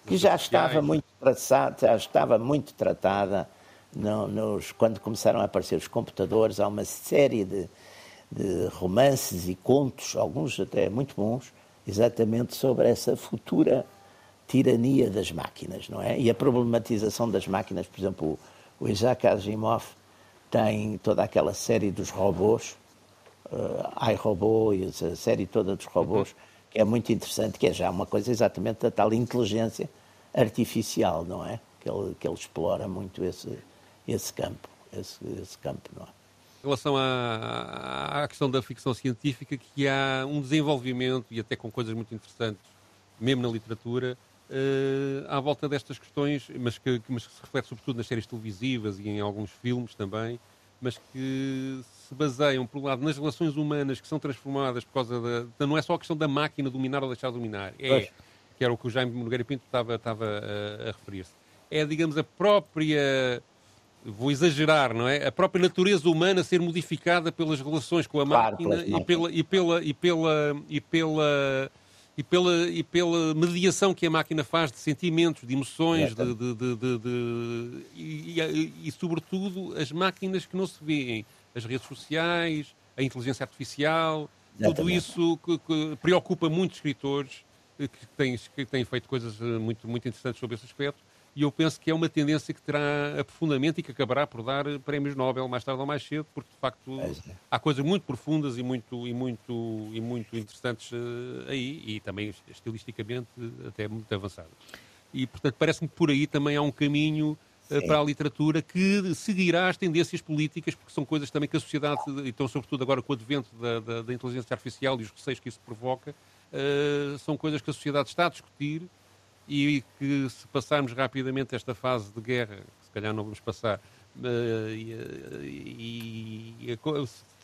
S2: Que já estava muito tratada, já estava muito tratada no, nos, quando começaram a aparecer os computadores, há uma série de, de romances e contos, alguns até muito bons, exatamente sobre essa futura tirania das máquinas, não é? E a problematização das máquinas, por exemplo, o Isaac Asimov tem toda aquela série dos robôs, uh, iRobô e a série toda dos robôs, uhum. que é muito interessante, que é já uma coisa exatamente da tal inteligência artificial, não é? Que ele, que ele explora muito esse, esse campo, esse, esse campo, não é?
S3: Em relação à, à questão da ficção científica, que há um desenvolvimento, e até com coisas muito interessantes, mesmo na literatura, uh, à volta destas questões, mas que, mas que se reflete sobretudo nas séries televisivas e em alguns filmes também, mas que se baseiam, por um lado, nas relações humanas que são transformadas por causa da. Não é só a questão da máquina dominar ou deixar de dominar, é, que era o que o Jaime Nogueira Pinto estava, estava a, a referir-se. É, digamos, a própria. Vou exagerar, não é? A própria natureza humana ser modificada pelas relações com a
S2: claro,
S3: máquina e pela, e pela, e pela, e pela e pela, e pela mediação que a máquina faz de sentimentos, de emoções, de, de, de, e, e, e, sobretudo, as máquinas que não se veem, as redes sociais, a inteligência artificial, Exatamente. tudo isso que, que preocupa muitos escritores que têm, que têm feito coisas eh, muito, muito interessantes sobre esse aspecto e eu penso que é uma tendência que terá aprofundamento e que acabará por dar prémios Nobel mais tarde ou mais cedo, porque de facto é. há coisas muito profundas e muito, e muito, e muito interessantes uh, aí e também estilisticamente até muito avançadas. E portanto parece-me que por aí também há um caminho uh, para a literatura que seguirá as tendências políticas, porque são coisas também que a sociedade, então sobretudo agora com o advento da, da, da inteligência artificial e os receios que isso provoca, uh, são coisas que a sociedade está a discutir e que se passarmos rapidamente esta fase de guerra, que se calhar não vamos passar, uh, e, e, e,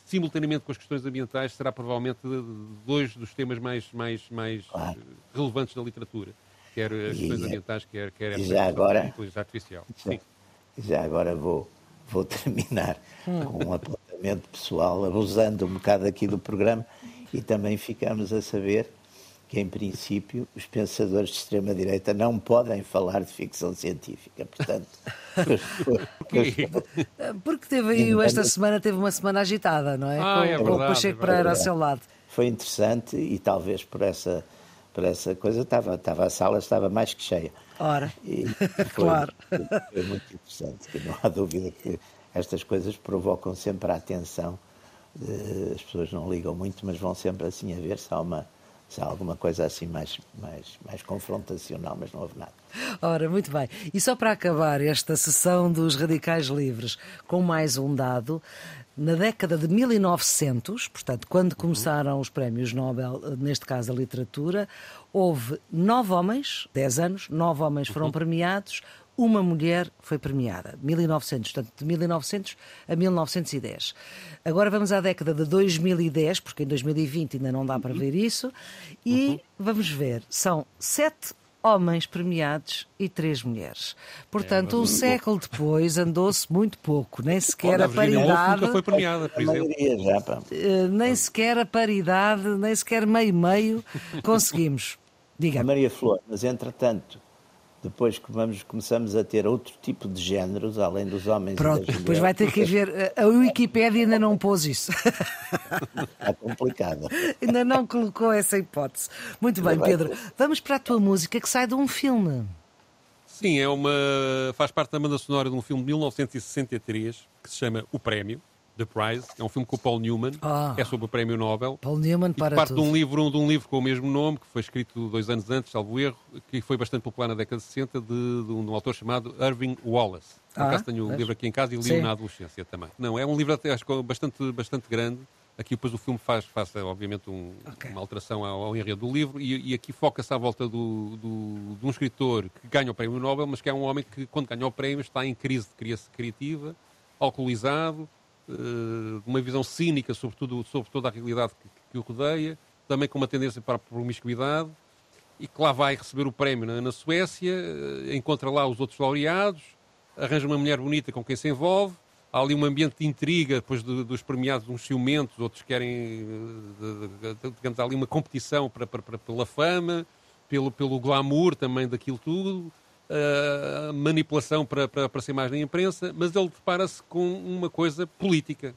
S3: simultaneamente com as questões ambientais, será provavelmente dois dos temas mais, mais, mais claro. relevantes da literatura, quer as questões ambientais, quer, quer
S2: a já agora,
S3: inteligência artificial.
S2: Sim. Já agora vou, vou terminar hum. com um apontamento pessoal, abusando um bocado aqui do programa, e também ficamos a saber que, em princípio, os pensadores de extrema-direita não podem falar de ficção científica. Portanto.
S1: Porque teve aí, esta semana, teve uma semana agitada, não é?
S3: Ah, com, é verdade,
S1: com o Pacheco é Pereira ao seu lado.
S2: Foi interessante e talvez por essa, por essa coisa estava, estava a sala estava mais que cheia.
S1: Ora,
S2: e foi,
S1: claro.
S2: Foi muito interessante, que não há dúvida que estas coisas provocam sempre a atenção. As pessoas não ligam muito, mas vão sempre assim a ver se há uma se há alguma coisa assim mais, mais, mais confrontacional, mas não houve nada.
S1: Ora, muito bem. E só para acabar esta sessão dos Radicais Livres, com mais um dado, na década de 1900, portanto, quando começaram os prémios Nobel, neste caso a literatura, houve nove homens, dez anos, nove homens foram uhum. premiados, uma mulher foi premiada. 1900, portanto, de 1900 a 1910. Agora vamos à década de 2010, porque em 2020 ainda não dá para ver isso, e uhum. vamos ver, são sete homens premiados e três mulheres. Portanto, é, um século depois andou-se muito pouco, nem sequer a paridade.
S3: Nunca foi premiada, por exemplo.
S1: Eh, nem sequer a paridade, nem sequer meio-meio conseguimos. Diga.
S2: Maria Flor, mas entretanto, depois que vamos, começamos a ter outro tipo de géneros, além dos homens
S1: Pronto,
S2: e das
S1: depois vai ter que haver. A Wikipédia ainda não pôs isso.
S2: Está complicado.
S1: ainda não colocou essa hipótese. Muito bem, Pedro. Vamos para a tua música que sai de um filme.
S3: Sim, é uma, faz parte da banda sonora de um filme de 1963 que se chama O Prémio. The Prize, é um filme com o Paul Newman,
S1: ah,
S3: é sobre o Prémio Nobel.
S1: Paul Newman para
S3: parte
S1: tudo.
S3: de um livro de um livro com o mesmo nome, que foi escrito dois anos antes, salvo erro, que foi bastante popular na década de 60, de, de um, autor chamado Irving Wallace. Por
S1: Ah,
S3: acaso tenho o
S1: pois.
S3: livro aqui em casa e li-o na adolescência também. Não, é um livro até acho que bastante, bastante grande. Aqui depois o filme faz, faz obviamente, um-
S1: Ok.
S3: uma alteração ao, ao enredo do livro e, e aqui foca-se à volta do, do- de um escritor que ganha o Prémio Nobel, mas que é um homem que, quando ganha o prémio, está em crise de cria- criativa, alcoolizado, eh, uma visão cínica sobre, tudo, sobre toda a realidade que, que o rodeia, também com uma tendência para a promiscuidade, e que lá vai receber o prémio na, na Suécia, eh, encontra lá os outros laureados, arranja uma mulher bonita com quem se envolve, há ali um ambiente de intriga, depois de- dos premiados, uns ciumentos, outros querem, eh, digamos, há ali uma competição para, para- para- pela fama, pelo, pelo glamour também daquilo tudo, a manipulação para, para, para ser mais na imprensa, mas ele depara-se com uma coisa política,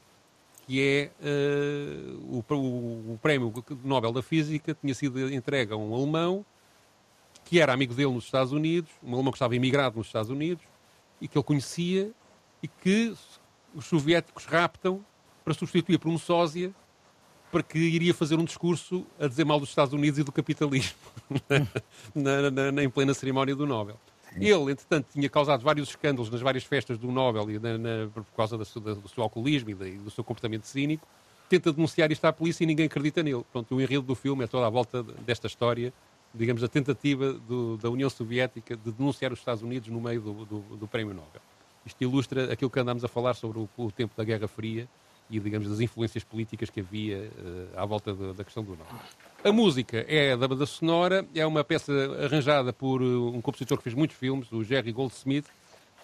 S3: que é eh, o, o, prémio Nobel da Física tinha sido entregue a um alemão que era amigo dele nos Estados Unidos, um alemão que estava imigrado nos Estados Unidos e que ele conhecia e que os soviéticos raptam para substituir por um sósia para que iria fazer um discurso a dizer mal dos Estados Unidos e do capitalismo na, na- na- em plena cerimónia do Nobel. Ele, entretanto, tinha causado vários escândalos nas várias festas do Nobel e na- na- por causa da da- do seu alcoolismo e, da- do seu comportamento cínico. Tenta denunciar isto à polícia e ninguém acredita nele. Pronto, o enredo do filme é toda à volta desta história, digamos, a tentativa do- da União Soviética de denunciar os Estados Unidos no meio do, do- do Prémio Nobel. Isto ilustra aquilo que andámos a falar sobre o, o tempo da Guerra Fria e, digamos, das influências políticas que havia eh, à volta da- da questão do Nobel. A música é da banda sonora, é uma peça arranjada por eh, um compositor que fez muitos filmes, o Jerry Goldsmith,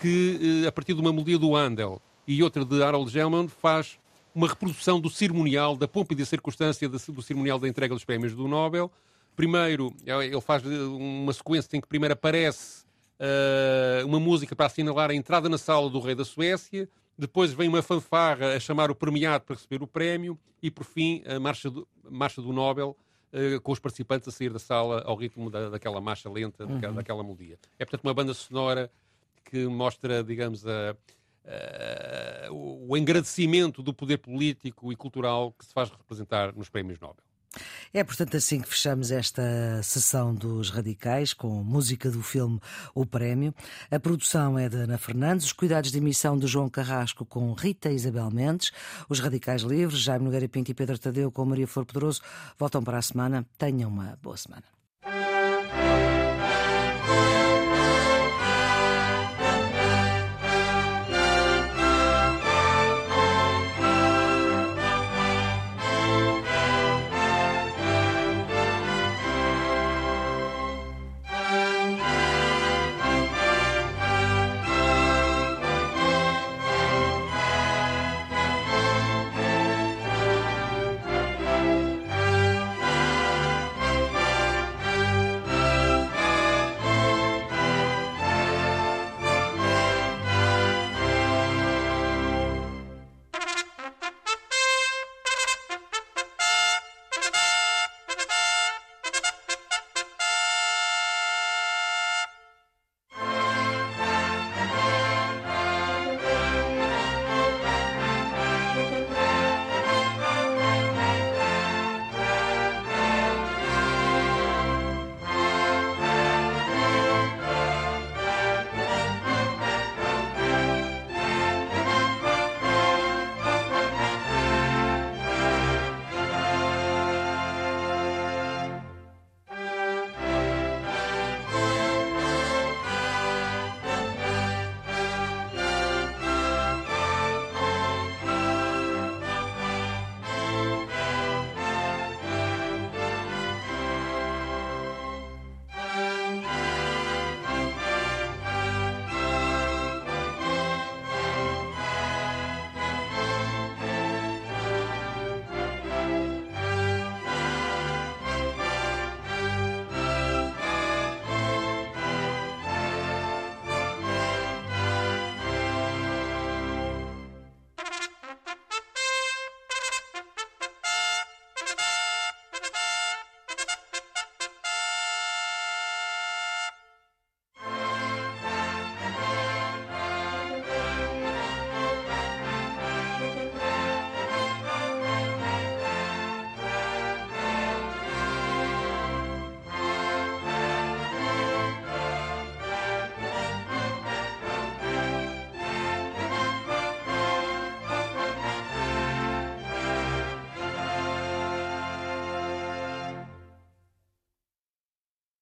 S3: que, eh, a partir de uma melodia do Handel e outra de Harold Gelman, faz uma reprodução do cerimonial, da pompa e da circunstância do cerimonial da entrega dos prémios do Nobel. Primeiro, eh, ele faz uma sequência em que primeiro aparece eh, uma música para assinalar a entrada na sala do rei da Suécia, depois vem uma fanfarra a chamar o premiado para receber o prémio e, por fim, a marcha do, marcha do Nobel, eh, com os participantes a sair da sala ao ritmo da- daquela marcha lenta, daquela, daquela melodia. É, portanto, uma banda sonora que mostra, digamos, a- a- o o agradecimento do poder político e cultural que se faz representar nos prémios Nobel.
S1: É, portanto, assim que fechamos esta sessão dos Radicais, com música do filme O Prémio. A produção é da Ana Fernandes, os cuidados de emissão de João Carrasco com Rita Isabel Mendes, os Radicais Livres, Jaime Nogueira Pinto e Pedro Tadeu com Maria Flor Pedroso voltam para a semana. Tenham uma boa semana.